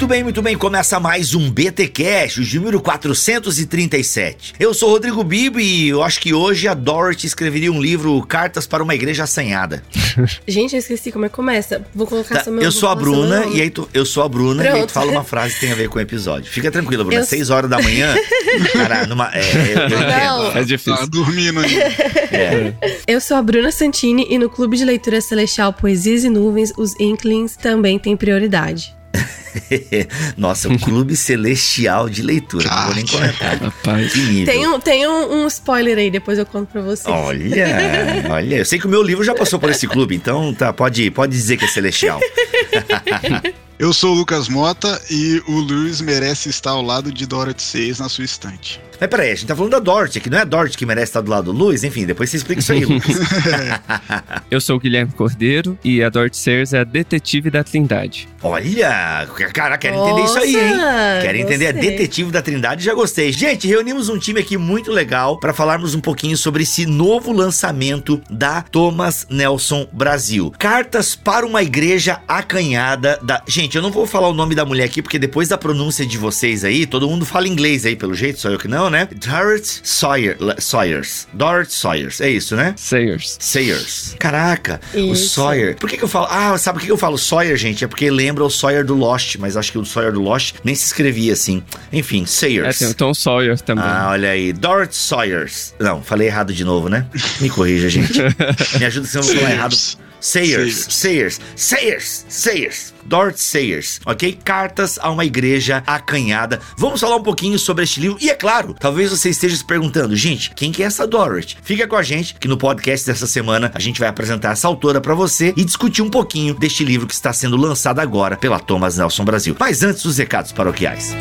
Muito bem, muito bem. Começa mais um BT Cash, o número 437. Eu sou Rodrigo Bibo e eu acho que hoje a Dorothy escreveria um livro Cartas para uma Igreja Assanhada. Gente, eu esqueci como é que começa. Vou colocar Tá, só meu eu sou a Bruna e aí tu, eu sou a Bruna e aí tu Pronto. fala uma frase que tem a ver com o episódio. Fica tranquila, Bruna. Eu- Seis horas da manhã, cara, numa, é, eu, eu Não. É difícil. Tá dormindo aí. É. Eu sou a Bruna Santini e no Clube de Leitura Celestial Poesias e Nuvens, os Inklings também têm prioridade. Nossa, o Clube Celestial de Leitura. Não vou nem comentar. Rapaz. Que nível. Tem, um, tem um, um spoiler aí, depois eu conto pra você. Olha, olha, eu sei que o meu livro já passou por esse clube, então tá, pode, pode dizer que é celestial. Eu sou o Lucas Mota e o Lewis merece estar ao lado de Dorothy 6 na sua estante. Mas peraí, a gente tá falando da Dorothy aqui, não é a Dorothy que merece estar do lado do Luiz? Enfim, depois você explica isso aí, Lucas. Eu sou o Guilherme Cordeiro e a Dorothy Sayers é a detetive da Trindade. Olha, cara, quero entender isso aí, hein? Quero entender a detetive da Trindade, já gostei. Gente, reunimos um time aqui muito legal para falarmos um pouquinho sobre esse novo lançamento da Thomas Nelson Brasil. Cartas para uma igreja acanhada da. Gente, eu não vou falar o nome da mulher aqui porque depois da pronúncia de vocês aí, todo mundo fala inglês aí pelo jeito, só eu que não, né? Dorothy Sawyer, Sawyers. Dorothy Sawyers, é isso, né? Sayers. Sayers. Caraca, o Isso. Sawyer. Por que, que eu falo? Ah, sabe por que eu falo Sawyer, gente? É porque lembra o Sawyer do Lost, mas acho que o Sawyer do Lost nem se escrevia assim. Enfim, É, Sayers. tem o Tom Sawyer também. Ah, olha aí. Dorothy Sawyers. Não, falei errado de novo, né? Me corrija, gente. Me ajuda se eu não falar errado. Sayers, Sayers, Sayers, Sayers, Dorothy Sayers, ok? Cartas a uma igreja acanhada. Vamos falar um pouquinho sobre este livro. E é claro, talvez você esteja se perguntando, gente, quem que é essa Dorothy? Fica com a gente que no podcast dessa semana a gente vai apresentar essa autora pra você e discutir um pouquinho deste livro que está sendo lançado agora pela Thomas Nelson Brasil. Mas antes dos recados paroquiais.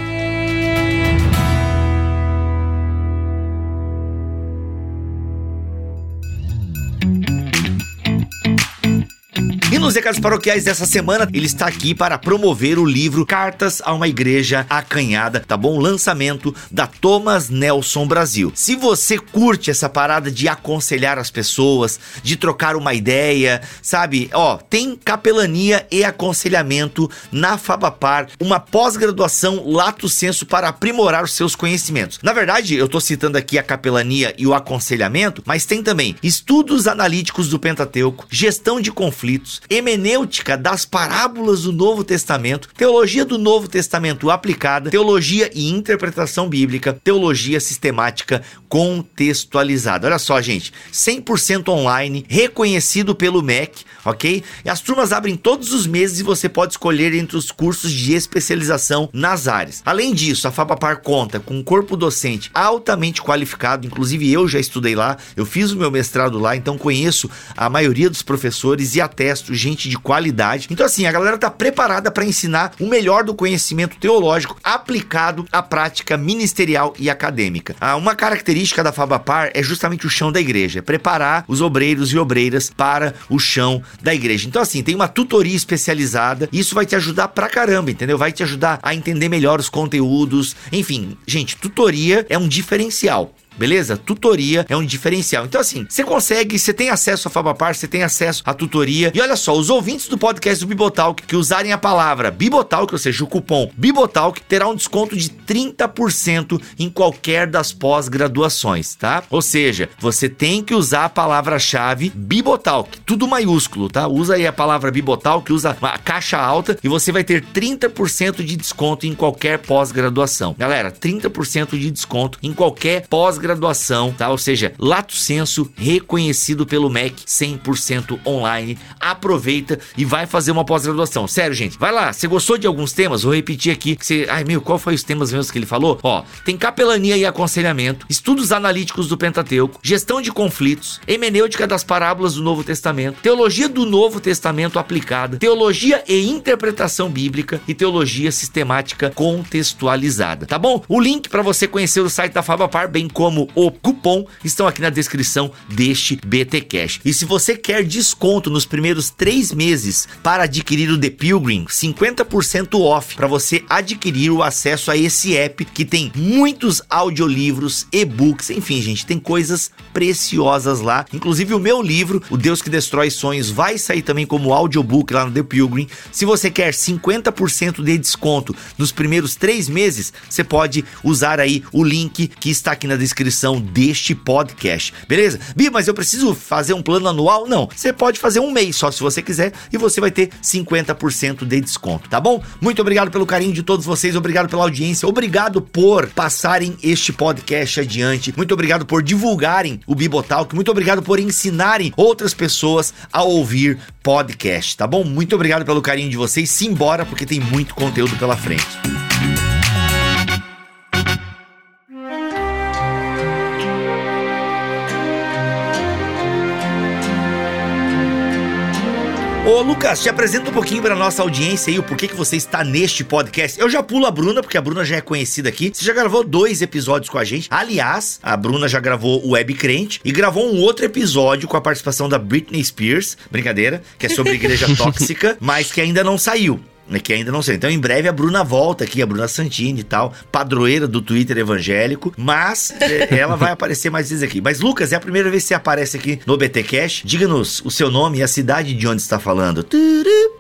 E nos recados paroquiais dessa semana, ele está aqui para promover o livro Cartas a uma Igreja Acanhada, tá bom? Lançamento da Thomas Nelson Brasil. Se você curte essa parada de aconselhar as pessoas, de trocar uma ideia, sabe? Ó, tem capelania e aconselhamento na Fabapar, uma pós-graduação lato senso para aprimorar os seus conhecimentos. Na verdade, eu tô citando aqui a capelania e o aconselhamento, mas tem também estudos analíticos do Pentateuco, gestão de conflitos, hemenêutica das parábolas do Novo Testamento, teologia do Novo Testamento aplicada, teologia e interpretação bíblica, teologia sistemática contextualizada. Olha só, gente, 100% online, reconhecido pelo MEC, ok? E as turmas abrem todos os meses e você pode escolher entre os cursos de especialização nas áreas. Além disso, a Fabapar conta com um corpo docente altamente qualificado, inclusive eu já estudei lá, eu fiz o meu mestrado lá, então conheço a maioria dos professores e atesto gente de qualidade. Então assim, a galera tá preparada para ensinar o melhor do conhecimento teológico aplicado à prática ministerial e acadêmica. Ah, uma característica da Fabapar é justamente o chão da igreja, é preparar os obreiros e obreiras para o chão da igreja. Então assim, tem uma tutoria especializada, e isso vai te ajudar pra caramba, entendeu? Vai te ajudar a entender melhor os conteúdos. Enfim, gente, tutoria é um diferencial. Beleza? Tutoria é um diferencial. Então, assim, você consegue, você tem acesso à Fabapar, você tem acesso à tutoria. E olha só, os ouvintes do podcast do Bibotalk que usarem a palavra Bibotalk, ou seja, o cupom Bibotalk, terá um desconto de 30% em qualquer das pós-graduações, tá? Ou seja, você tem que usar a palavra-chave Bibotalk, tudo maiúsculo, tá? Usa aí a palavra Bibotalk, usa a caixa alta e você vai ter 30% de desconto em qualquer pós-graduação. Galera, 30% de desconto em qualquer pós-graduação, tá? Ou seja, lato senso reconhecido pelo MEC 100% online. Aproveita e vai fazer uma pós-graduação. Sério, gente, vai lá. Você gostou de alguns temas? Vou repetir aqui. Você, ai meu, qual foi os temas mesmo que ele falou? Ó, tem capelania e aconselhamento, estudos analíticos do Pentateuco, gestão de conflitos, hemenêutica das parábolas do Novo Testamento, teologia do Novo Testamento aplicada, teologia e interpretação bíblica e teologia sistemática contextualizada, tá bom? O link para você conhecer o site da Fabapar, bem como como o cupom estão aqui na descrição deste BT Cash. E se você quer desconto nos primeiros três meses para adquirir o The Pilgrim, 50% off para você adquirir o acesso a esse app que tem muitos audiolivros, e-books, enfim, gente, tem coisas preciosas lá. Inclusive o meu livro, O Deus que Destrói Sonhos, vai sair também como audiobook lá no The Pilgrim. Se você quer 50% de desconto nos primeiros três meses, você pode usar aí o link que está aqui na descrição deste podcast. Beleza? Bi, mas eu preciso fazer um plano anual? Não. Você pode fazer um mês só se você quiser e você vai ter 50% de desconto, tá bom? Muito obrigado pelo carinho de todos vocês, obrigado pela audiência, obrigado por passarem este podcast adiante, muito obrigado por divulgarem o Bibotalk, muito obrigado por ensinarem outras pessoas a ouvir podcast, tá bom? Muito obrigado pelo carinho de vocês. Simbora, porque tem muito conteúdo pela frente. Ô Lucas, te apresenta um pouquinho pra nossa audiência aí o porquê que você está neste podcast. Eu já pulo a Bruna, porque a Bruna já é conhecida aqui. Você já gravou dois episódios com a gente. Aliás, a Bruna já gravou o Web Crente e gravou um outro episódio com a participação da Britney Spears, brincadeira, que é sobre igreja tóxica, mas que ainda não saiu que ainda não sei. Então, em breve a Bruna volta aqui, a Bruna Santini e tal, padroeira do Twitter evangélico, mas é, ela vai aparecer mais vezes aqui. Mas, Lucas, é a primeira vez que você aparece aqui no BT Cash. Diga-nos o seu nome e a cidade de onde está falando.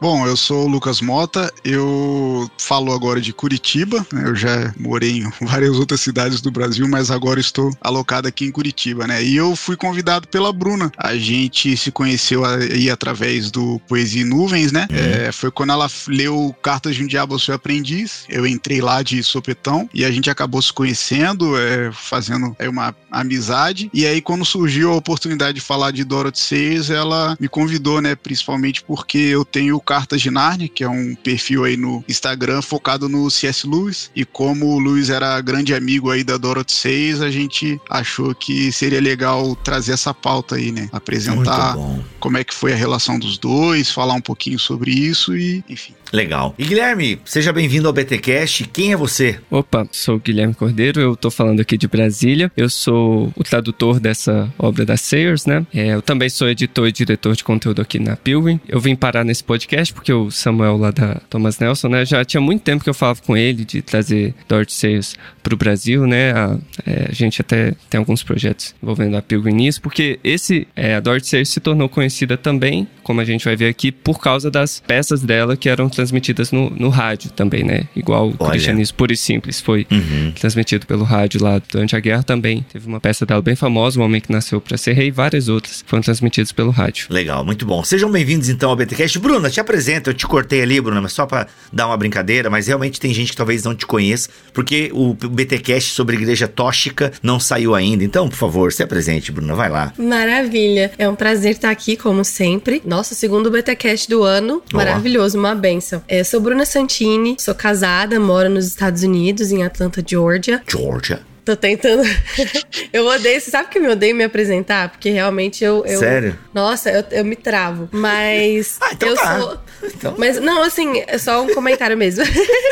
Bom, eu sou o Lucas Mota, eu falo agora de Curitiba, né, eu já morei em várias outras cidades do Brasil, mas agora estou alocado aqui em Curitiba, né? E eu fui convidado pela Bruna. A gente se conheceu aí através do Poesia em Nuvens, né? Uhum. É, foi quando ela leu Cartas de um Diabo ao Seu Aprendiz. Eu entrei lá de sopetão e a gente acabou se conhecendo, é, fazendo é, uma amizade. E aí, quando surgiu a oportunidade de falar de Dorothy Sayers, ela me convidou, né? Principalmente porque eu tenho Cartas de Narnia, que é um perfil aí no Instagram focado no C.S. Lewis. E como o Lewis era grande amigo aí da Dorothy Sayers, a gente achou que seria legal trazer essa pauta aí, né? Apresentar como é que foi a relação dos dois, falar um pouquinho sobre isso e, enfim. Legal. E Guilherme, seja bem-vindo ao BTcast. Quem é você? Opa, sou o Guilherme Cordeiro, eu tô falando aqui de Brasília. Eu sou o tradutor dessa obra da Sayers, né? É, eu também sou editor e diretor de conteúdo aqui na Pilgrim. Eu vim parar nesse podcast porque o Samuel lá da Thomas Nelson, né? Já tinha muito tempo que eu falava com ele de trazer Dorothy Sayers pro Brasil, né? A, é, a, gente até tem alguns projetos envolvendo a Pilgrim nisso, porque esse, é, a Dorothy Sayers se tornou conhecida também, como a gente vai ver aqui, por causa das peças dela que eram transmitidas no, no rádio também, né? Igual o Cristianismo Puro e Simples foi uhum. transmitido pelo rádio lá durante a guerra também. Teve uma peça dela bem famosa, O Homem que Nasceu para Ser Rei, e várias outras foram transmitidas pelo rádio. Legal, muito bom. Sejam bem-vindos então ao BTcast. Bruna, te apresenta, eu te cortei ali, Bruna, mas só para dar uma brincadeira, mas realmente tem gente que talvez não te conheça, porque o BTcast sobre igreja tóxica não saiu ainda. Então, por favor, se apresente, Bruna, vai lá. Maravilha. É um prazer estar aqui, como sempre. Nosso segundo BTcast do ano. Maravilhoso, uma benção. É, sou Bruna Santini, sou casada, moro nos Estados Unidos, em Atlanta, Georgia. Georgia. Tô tentando. eu odeio. Você sabe que eu me odeio me apresentar? Porque realmente eu. eu... Sério? Nossa, eu, eu me travo. Mas. ah, então eu tá. sou. Então... Mas, não, assim, é só um comentário mesmo.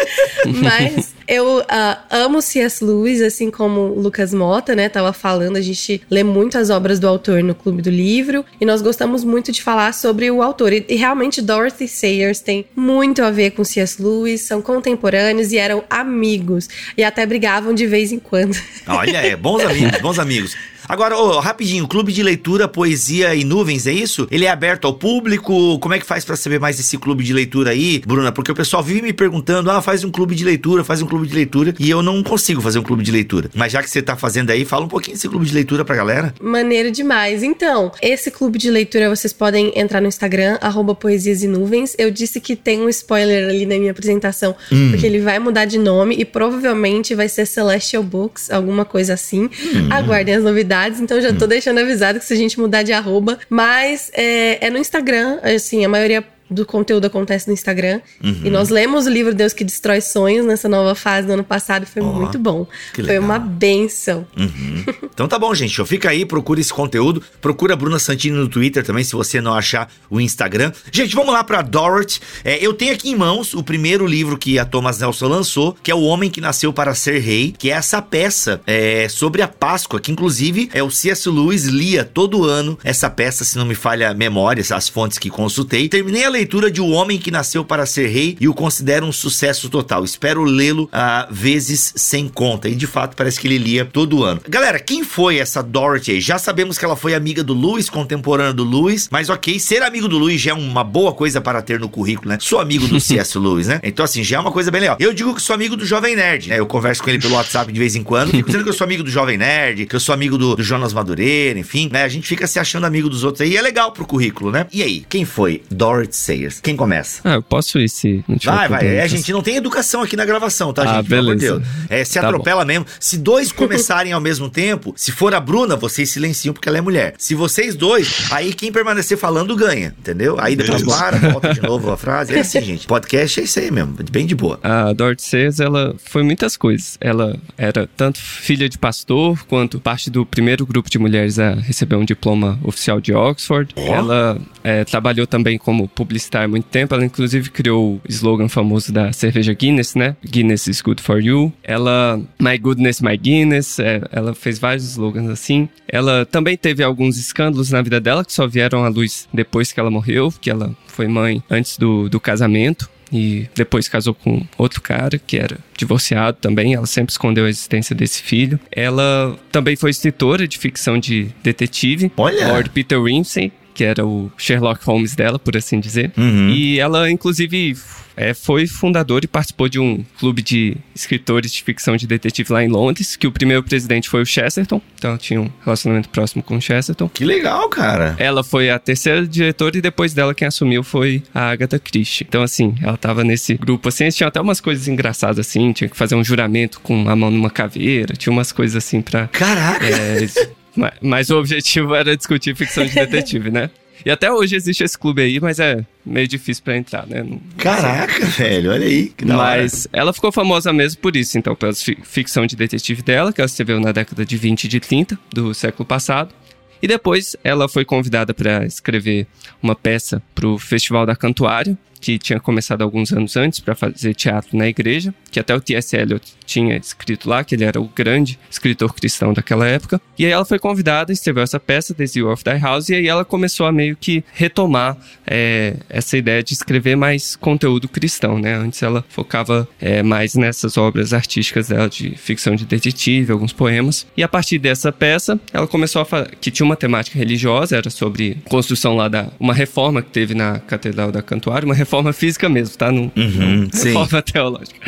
Mas eu uh, amo C.S. Lewis, assim como Lucas Mota, né? Tava falando, a gente lê muito as obras do autor no Clube do Livro. E nós gostamos muito de falar sobre o autor. E, e realmente, Dorothy Sayers tem muito a ver com C.S. Lewis, são contemporâneos e eram amigos. E até brigavam de vez em quando. Olha, é, bons amigos, bons amigos. Agora, oh, rapidinho, Clube de Leitura, Poesia e Nuvens, é isso? Ele é aberto ao público? Como é que faz para saber mais desse clube de leitura aí, Bruna? Porque o pessoal vive me perguntando, ah, faz um clube de leitura, faz um clube de leitura, e eu não consigo fazer um clube de leitura. Mas já que você tá fazendo aí, fala um pouquinho desse clube de leitura pra galera. Maneiro demais. Então, esse clube de leitura vocês podem entrar no Instagram, arroba Poesias e Nuvens. Eu disse que tem um spoiler ali na minha apresentação, hum. porque ele vai mudar de nome e provavelmente vai ser Celestial Books, alguma coisa assim. Hum. Aguardem as novidades então já tô hum. deixando avisado que se a gente mudar de arroba. Mas é, é no Instagram, assim, a maioria do conteúdo acontece no Instagram. Uhum. E nós lemos o livro Deus que Destrói Sonhos nessa nova fase do ano passado foi Ó, muito bom. Foi uma benção. Uhum. Então tá bom, gente. Fica aí, procura esse conteúdo. Procura a Bruna Santini no Twitter também, se você não achar o Instagram. Gente, vamos lá pra Dorothy. É, eu tenho aqui em mãos o primeiro livro que a Thomas Nelson lançou, que é O Homem que Nasceu para Ser Rei, que é essa peça é, sobre a Páscoa, que inclusive é o C.S. Lewis lia todo ano essa peça, se não me falha a memória, as fontes que consultei. Terminei a leitura de O Homem que Nasceu para Ser Rei e o considero um sucesso total. Espero lê-lo a vezes sem conta. E de fato parece que ele lia todo ano. Galera, quem foi essa Dorothy aí? Já sabemos que ela foi amiga do Lewis, contemporânea do Lewis, mas ok, ser amigo do Lewis já é uma boa coisa para ter no currículo, né? Sou amigo do C.S. Lewis, né? Então assim, já é uma coisa bem legal. Eu digo que sou amigo do Jovem Nerd, né? Eu converso com ele pelo WhatsApp de vez em quando, fico dizendo que eu sou amigo do Jovem Nerd, que eu sou amigo do, do Jonas Madureira, enfim, né? A gente fica se achando amigo dos outros aí, e é legal pro currículo, né? E aí, quem foi Dorothy Sayers? Quem começa? Ah, eu posso ir se não tiver Vai, vai. É, a gente não tem educação aqui na gravação, tá, Ah, gente? Pelo amor de beleza. Deus. É, se Tá atropela mesmo. Se dois começarem ao mesmo tempo, se for a Bruna, vocês silenciam porque ela é mulher. Se vocês dois, aí quem permanecer falando ganha, entendeu? Aí depois Beleza. para, volta de novo a frase. É assim, gente. Podcast é isso aí mesmo, bem de boa. A Dorothy Sayers, ela foi muitas coisas. Ela era tanto filha de pastor, quanto parte do primeiro grupo de mulheres a receber um diploma oficial de Oxford. Ó. Ela é, trabalhou também como publicitária há muito tempo. Ela, inclusive, criou o slogan famoso da cerveja Guinness, né? Guinness is good for you. Ela, my goodness, my Guinness. é, ela fez vários slogans assim. Ela também teve alguns escândalos na vida dela que só vieram à luz depois que ela morreu, que ela foi mãe antes do, do casamento e depois casou com outro cara que era divorciado também. Ela sempre escondeu a existência desse filho. Ela também foi escritora de ficção de detetive. Olha! Lord Peter Ramsay, que era o Sherlock Holmes dela, por assim dizer. Uhum. E ela, inclusive, é, foi fundadora e participou de um clube de escritores de ficção de detetive lá em Londres, que o primeiro presidente foi o Chesterton. Então ela tinha um relacionamento próximo com o Chesterton. Que legal, cara. Ela foi a terceira diretora e depois dela quem assumiu foi a Agatha Christie. Então, assim, ela tava nesse grupo, assim, eles tinham até umas coisas engraçadas, assim, tinha que fazer um juramento com a mão numa caveira, tinha umas coisas assim pra... Caraca! é, mas o objetivo era discutir ficção de detetive, né? E até hoje existe esse clube aí, mas é meio difícil pra entrar, né? Não- Caraca, velho, olha aí. Que da hora. mas ela ficou famosa mesmo por isso, então, pela fi- ficção de detetive dela, que ela escreveu na década de 20 e de 30 do século passado. E depois ela foi convidada para escrever uma peça para o Festival da Cantuária, que tinha começado alguns anos antes para fazer teatro na igreja, que até o T.S. Eliot tinha escrito lá, que ele era o grande escritor cristão daquela época. E aí ela foi convidada, escreveu essa peça, The Zeal of Thy House, e aí ela começou a meio que retomar é, essa ideia de escrever mais conteúdo cristão, né? Antes ela focava é, mais nessas obras artísticas dela de ficção de detetive, alguns poemas. E a partir dessa peça, ela começou a falar que tinha uma temática religiosa, era sobre construção lá da uma reforma que teve na Catedral da Cantuária, uma reforma física mesmo, tá? Não, Uhum, não reforma teológica.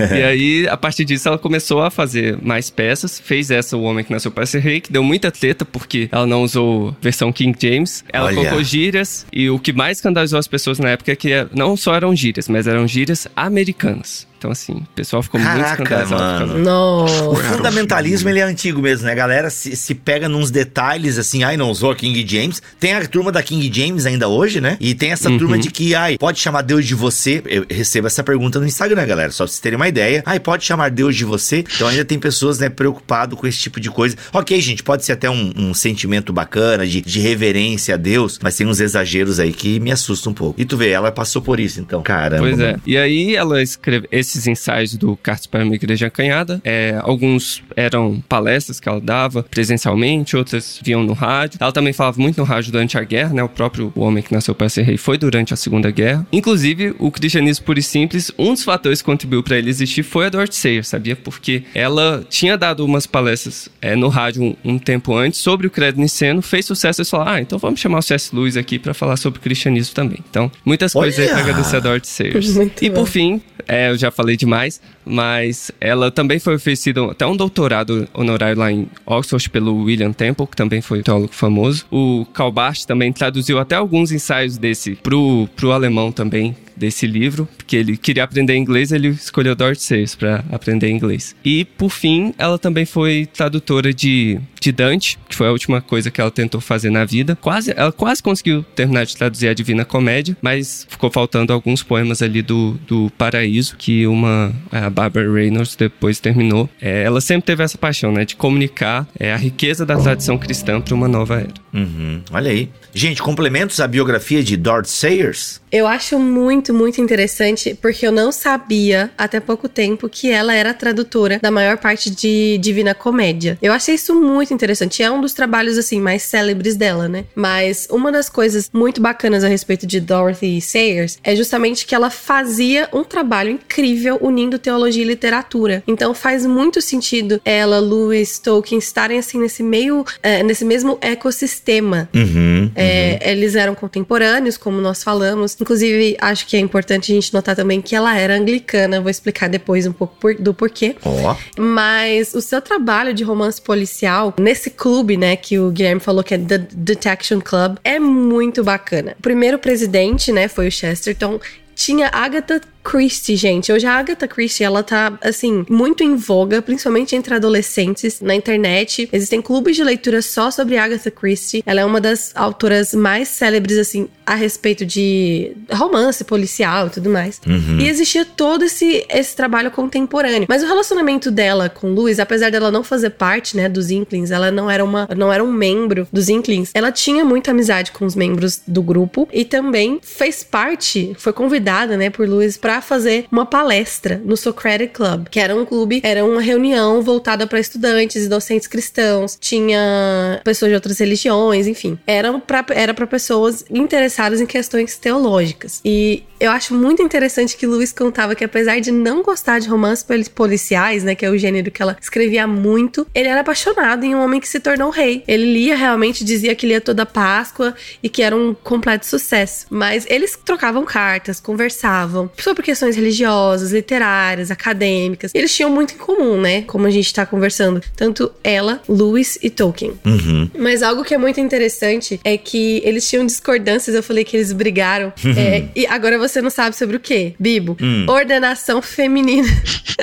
e aí, a partir disso, ela começou a fazer mais peças, fez essa O Homem que Nasceu para Ser Rei, que deu muita treta porque ela não usou versão King James, ela Olha. colocou gírias, e o que mais escandalizou as pessoas na época é que não só eram gírias, mas eram gírias americanas. Então, assim, o pessoal ficou muito Caraca, escandalizado. por causa mano. O fundamentalismo ele é antigo mesmo, né? A galera se, se pega nos detalhes assim, ai, não usou a King James. Tem a turma da King James ainda hoje, né? E tem essa turma de que, ai, pode chamar Deus de você. Eu recebo essa pergunta no Instagram, galera, só pra vocês terem uma ideia. Ai, pode chamar Deus de você. Então ainda tem pessoas, né, preocupado com esse tipo de coisa. Ok, gente, pode ser até um, um sentimento bacana de, de reverência a Deus, mas tem uns exageros aí que me assustam um pouco. E tu vê, ela passou por isso, então, caramba. Pois é. mano. E aí ela escreve esses ensaios do Cartas para uma Igreja Acanhada. É, alguns eram palestras que ela dava presencialmente, outras vinham no rádio. Ela também falava muito no rádio durante a guerra, né? O próprio Homem que Nasceu para Ser Rei foi durante a Segunda Guerra. Inclusive, o cristianismo puro e simples, um dos fatores que contribuiu para ele existir foi a Dorothy Sayers, sabia? Porque ela tinha dado umas palestras é, no rádio um, um tempo antes sobre o credo niceno, fez sucesso e falaram, ah, então vamos chamar o C.S. Lewis aqui para falar sobre o cristianismo também. Então, muitas coisas aí Olha! pra agradecer a Dorothy Sayers. Muito e bom. por fim, é, eu já falei demais, mas ela também foi oferecida até um doutorado honorário lá em Oxford pelo William Temple, que também foi um teólogo famoso. O Calbart também traduziu até alguns ensaios desse pro, pro alemão também, desse livro, porque ele queria aprender inglês, ele escolheu Dorothy Sayers para aprender inglês. E, por fim, ela também foi tradutora de, de Dante, que foi a última coisa que ela tentou fazer na vida. Quase, ela quase conseguiu terminar de traduzir a Divina Comédia, mas ficou faltando alguns poemas ali do, do Paraíso, que uma, a Barbara Reynolds depois terminou. É, ela sempre teve essa paixão, né, de comunicar é, a riqueza da tradição cristã para uma nova era. Uhum, olha aí. Gente, complementos à biografia de Dorothy Sayers? Eu acho muito, muito interessante, porque eu não sabia até pouco tempo que ela era tradutora da maior parte de Divina Comédia. Eu achei isso muito interessante. É um dos trabalhos, assim, mais célebres dela, né? Mas uma das coisas muito bacanas a respeito de Dorothy Sayers é justamente que ela fazia um trabalho incrível unindo teologia e literatura. Então faz muito sentido ela, Lewis, Tolkien estarem, assim, nesse meio, é, nesse mesmo ecossistema. Uhum. É, eles eram contemporâneos, como nós falamos. Inclusive, acho que é importante a gente notar também que ela era anglicana. Vou explicar depois um pouco por, do porquê. Ó. Mas o seu trabalho de romance policial nesse clube, né, que o Guilherme falou que é The Detection Club, é muito bacana. O primeiro presidente, né, foi o Chesterton. Tinha Agatha Christie, gente. Hoje a Agatha Christie, ela tá, assim, muito em voga, principalmente entre adolescentes na internet. Existem clubes de leitura só sobre Agatha Christie. Ela é uma das autoras mais célebres, assim, a respeito de romance policial e tudo mais. Uhum. E existia todo esse, esse trabalho contemporâneo. Mas o relacionamento dela com Lewis, apesar dela não fazer parte, né, dos Inklings, ela não era uma não era um membro dos Inklings, ela tinha muita amizade com os membros do grupo e também fez parte, foi convidada, né, por Lewis para fazer uma palestra no Socratic Club, que era um clube, era uma reunião voltada para estudantes e docentes cristãos, tinha pessoas de outras religiões, enfim, era para era para pessoas interessadas em questões teológicas. E eu acho muito interessante que Lewis contava que apesar de não gostar de romances policiais, né, que é o gênero que ela escrevia muito, ele era apaixonado em um homem que se tornou rei. Ele lia realmente, dizia que lia toda Páscoa e que era um completo sucesso. Mas eles trocavam cartas, conversavam sobre questões religiosas, literárias, acadêmicas. Eles tinham muito em comum, né, como a gente tá conversando, tanto ela, Lewis e Tolkien. Uhum. Mas algo que é muito interessante é que eles tinham discordâncias, eu falei que eles brigaram. é, e agora você não sabe sobre o quê, Bibo? Hum. Ordenação feminina.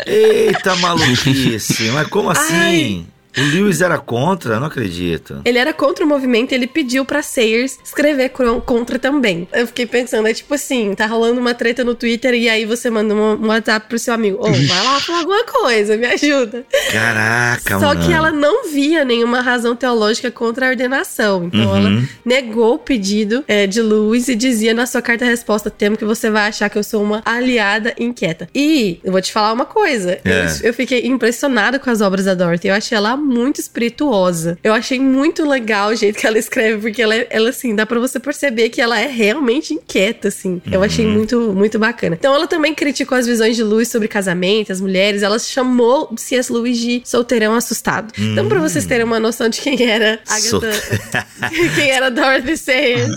Eita maluquice, mas como assim? Ai. O Lewis era contra? Não acredito. Ele era contra o movimento e ele pediu pra Sayers escrever contra também. Eu fiquei pensando, é tipo assim, tá rolando uma treta no Twitter e aí você manda um, um WhatsApp pro seu amigo. Ô, vai lá falar alguma coisa, me ajuda. Caraca, Só mano. que ela não via nenhuma razão teológica contra a ordenação. Então Uhum. ela negou o pedido é, de Lewis e dizia na sua carta-resposta: temo que você vai achar que eu sou uma aliada inquieta. E eu vou te falar uma coisa: É. eu, eu fiquei impressionada com as obras da Dorothy. Eu achei ela muito espirituosa. Eu achei muito legal o jeito que ela escreve, porque ela, é- ela assim, dá pra você perceber que ela é realmente inquieta, assim. Eu achei muito, muito bacana. Então ela também criticou as visões de Lewis sobre casamento, as mulheres. Ela chamou C.S. Lewis de solteirão assustado. Então, pra vocês terem uma noção de quem era Sol- Agatha, quem era Dorothy Sayers.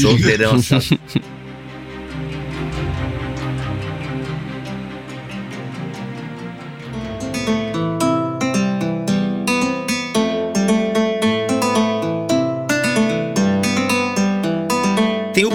Solteirão, sabe?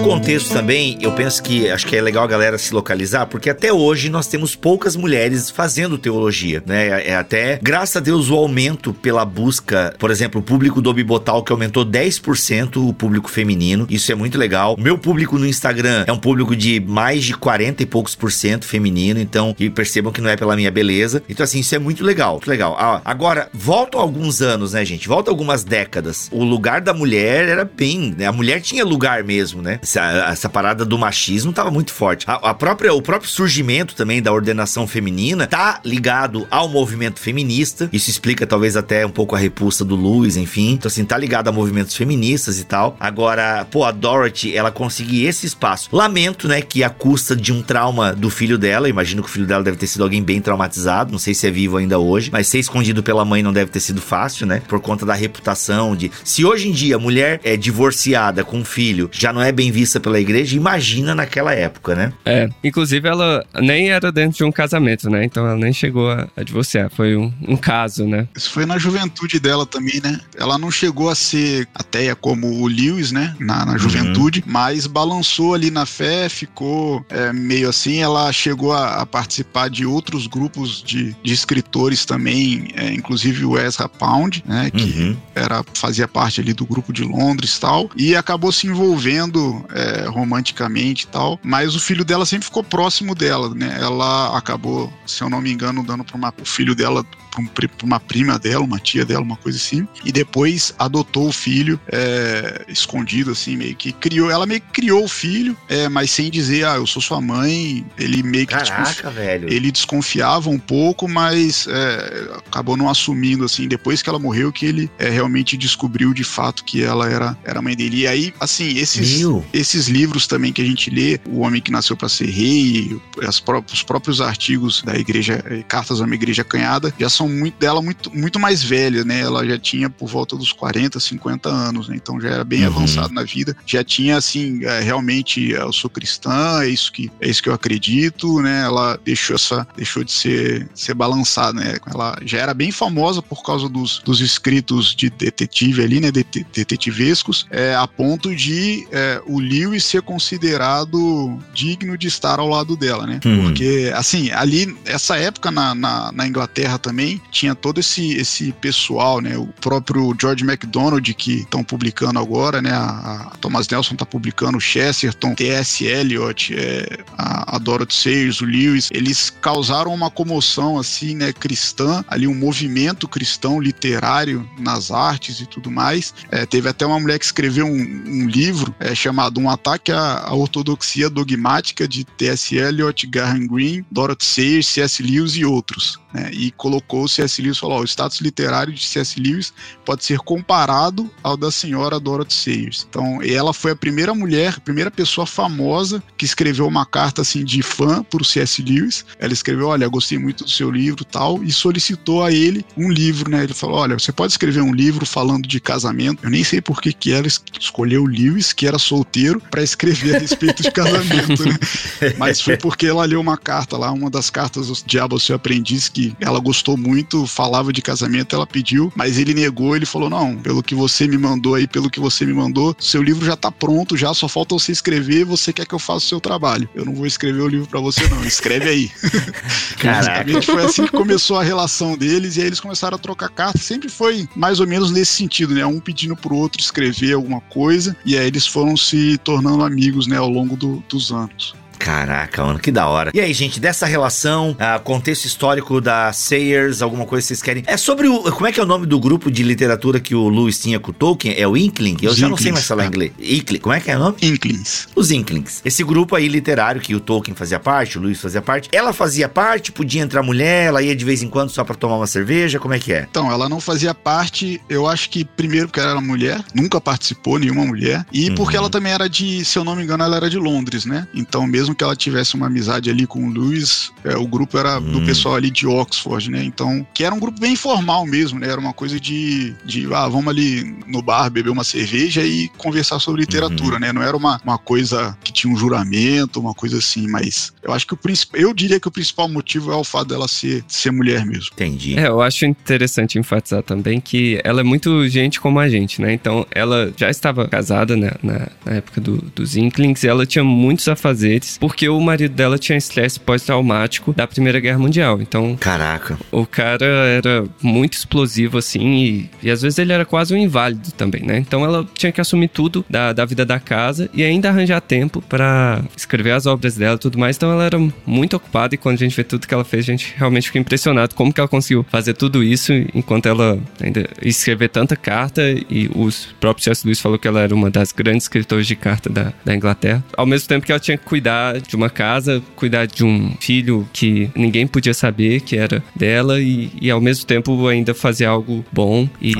contexto também, eu penso que acho que é legal a galera se localizar, porque até hoje nós temos poucas mulheres fazendo teologia, né? É é até, graças a Deus, o aumento pela busca, por exemplo, o público do Bibotal que aumentou 10% o público feminino, isso é muito legal. O meu público no Instagram é um público de mais de 40 e poucos por cento feminino, então, e percebam que não é pela minha beleza. Então, assim, isso é muito legal, muito legal. Ah, agora, voltam alguns anos, né, gente? Volta algumas décadas. O lugar da mulher era bem, né? A mulher tinha lugar mesmo, né? Essa, essa parada do machismo tava muito forte. A, a própria, o próprio surgimento também da ordenação feminina tá ligado ao movimento feminista. Isso explica talvez até um pouco a repulsa do Lewis, enfim. Então, assim, tá ligado a movimentos feministas e tal. Agora, pô, a Dorothy, ela conseguir esse espaço. Lamento, né, que a custa de um trauma do filho dela, imagino que o filho dela deve ter sido alguém bem traumatizado, não sei se é vivo ainda hoje, mas ser escondido pela mãe não deve ter sido fácil, né? Por conta da reputação de. Se hoje em dia a mulher é divorciada com um filho, já não é bem vista pela igreja, imagina naquela época, né? É, inclusive ela nem era dentro de um casamento, né? Então ela nem chegou a, a divorciar, foi um, um, caso, né? Isso foi na juventude dela também, né? Ela não chegou a ser ateia como o Lewis, né? Na, na uhum. juventude, uhum. mas balançou ali na fé, ficou é, meio assim. Ela chegou a, a, participar de outros grupos de, de escritores também, é, inclusive o Ezra Pound, né? Que uhum. era, fazia parte ali do grupo de Londres e tal, e acabou se envolvendo é, romanticamente e tal, mas o filho dela sempre ficou próximo dela, né? Ela acabou, se eu não me engano, dando para o filho dela para uma prima dela, uma tia dela, uma coisa assim, e depois adotou o filho é, escondido, assim, meio que criou. Ela meio que criou o filho, é, mas sem dizer, ah, eu sou sua mãe. Ele meio que. Caraca, velho. Ele desconfiava um pouco, mas é, acabou não assumindo, assim, depois que ela morreu, que ele é, realmente descobriu de fato que ela era, era mãe dele. E aí, assim, esses, esses livros também que a gente lê, O Homem que Nasceu para Ser Rei, as pró os próprios artigos da igreja, é, Cartas a uma Igreja Canhada, já são muito dela muito, muito mais velha, né? Ela já tinha por volta dos 40, 50 anos, né? Então já era bem uhum. avançado na vida. Já tinha, assim, é, realmente, eu sou cristã, é isso que, é isso que eu acredito, né? Ela deixou essa, deixou de ser, ser balançada, né? Ela já era bem famosa por causa dos, dos escritos de detetive ali, né? Det detetivescos, é, a ponto de é, o Lewis ser considerado digno de estar ao lado dela, né? Uhum. Porque, assim, ali, essa época na, na, na Inglaterra também, tinha todo esse, esse pessoal, né? O próprio George MacDonald, que estão publicando agora, né? A, a Thomas Nelson está publicando, o Chesterton, T.S. Eliot, é, a, a Dorothy Sayers, o Lewis, eles causaram uma comoção, assim, né? Cristã, ali um movimento cristão literário nas artes e tudo mais. É, teve até uma mulher que escreveu um, um livro é, chamado Um Ataque à, à Ortodoxia Dogmática de T.S. Eliot, Graham Greene, Dorothy Sayers, C.S. Lewis e outros né, e colocou C.S. Lewis, falou, o status literário de C.S. Lewis pode ser comparado ao da senhora Dorothy Sayers. Então, ela foi a primeira mulher, a primeira pessoa famosa que escreveu uma carta assim de fã para o C.S. Lewis. Ela escreveu, olha, gostei muito do seu livro, tal, e solicitou a ele um livro, né? Ele falou, olha, você pode escrever um livro falando de casamento. Eu nem sei por que que ela escolheu o Lewis, que era solteiro, para escrever a respeito de casamento, né? Mas foi porque ela leu uma carta lá, uma das cartas do Diabo Seu Aprendiz que ela gostou muito, falava de casamento, ela pediu, mas ele negou, ele falou: "Não, pelo que você me mandou aí, pelo que você me mandou, seu livro já tá pronto, já só falta você escrever, você quer que eu faça o seu trabalho. Eu não vou escrever o livro para você não, escreve aí". Caraca. foi assim que começou a relação deles e aí eles começaram a trocar cartas, sempre foi mais ou menos nesse sentido, né? Um pedindo pro outro escrever alguma coisa e aí eles foram se tornando amigos, né, ao longo do, dos anos. Caraca, mano, que da hora. E aí, gente, dessa relação, uh, contexto histórico da Sayers, alguma coisa que vocês querem? É sobre o. Como é que é o nome do grupo de literatura que o Lewis tinha com o Tolkien? É o Inkling? Eu Os já Inklings, não sei mais falar é. inglês. Inkling, como é que é o nome? Inklings. Os Inklings. Esse grupo aí literário que o Tolkien fazia parte, o Lewis fazia parte. Ela fazia parte, podia entrar mulher, ela ia de vez em quando só pra tomar uma cerveja, como é que é? Então, ela não fazia parte, eu acho que primeiro porque ela era mulher, nunca participou nenhuma mulher, e uhum. porque ela também era de, se eu não me engano, ela era de Londres, né? Então, mesmo que ela tivesse uma amizade ali com o Lewis, é, o grupo era hum. do pessoal ali de Oxford, né? Então, que era um grupo bem informal mesmo, né? Era uma coisa de, de ah, vamos ali no bar beber uma cerveja e conversar sobre literatura, uhum. né? Não era uma, uma coisa que tinha um juramento, uma coisa assim, mas eu acho que o principal, eu diria que o principal motivo é o fato dela ser, ser mulher mesmo. Entendi. É, eu acho interessante enfatizar também que ela é muito gente como a gente, né? Então, ela já estava casada né, na, na época do, dos Inklings e ela tinha muitos afazeres, porque o marido dela tinha estresse pós-traumático da Primeira Guerra Mundial. Então. Caraca. O cara era muito explosivo, assim, e, e às vezes ele era quase um inválido também, né? Então ela tinha que assumir tudo da, da vida da casa e ainda arranjar tempo para escrever as obras dela e tudo mais. Então ela era muito ocupada e quando a gente vê tudo que ela fez, a gente realmente fica impressionado como que ela conseguiu fazer tudo isso enquanto ela ainda escrever tanta carta e os próprios C.S. Lewis falou que ela era uma das grandes escritoras de carta da, da Inglaterra. Ao mesmo tempo que ela tinha que cuidar de uma casa cuidar de um filho que ninguém podia saber que era dela e, e ao mesmo tempo ainda fazer algo bom e,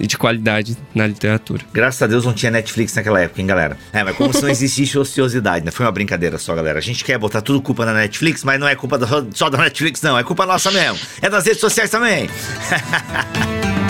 e, de qualidade na literatura. Graças a Deus não tinha Netflix naquela época, hein, galera? É, mas como se não existisse ociosidade, né? Foi uma brincadeira só, galera. A gente quer botar tudo culpa na Netflix, mas não é culpa só da Netflix, não. É culpa nossa mesmo. É das redes sociais também.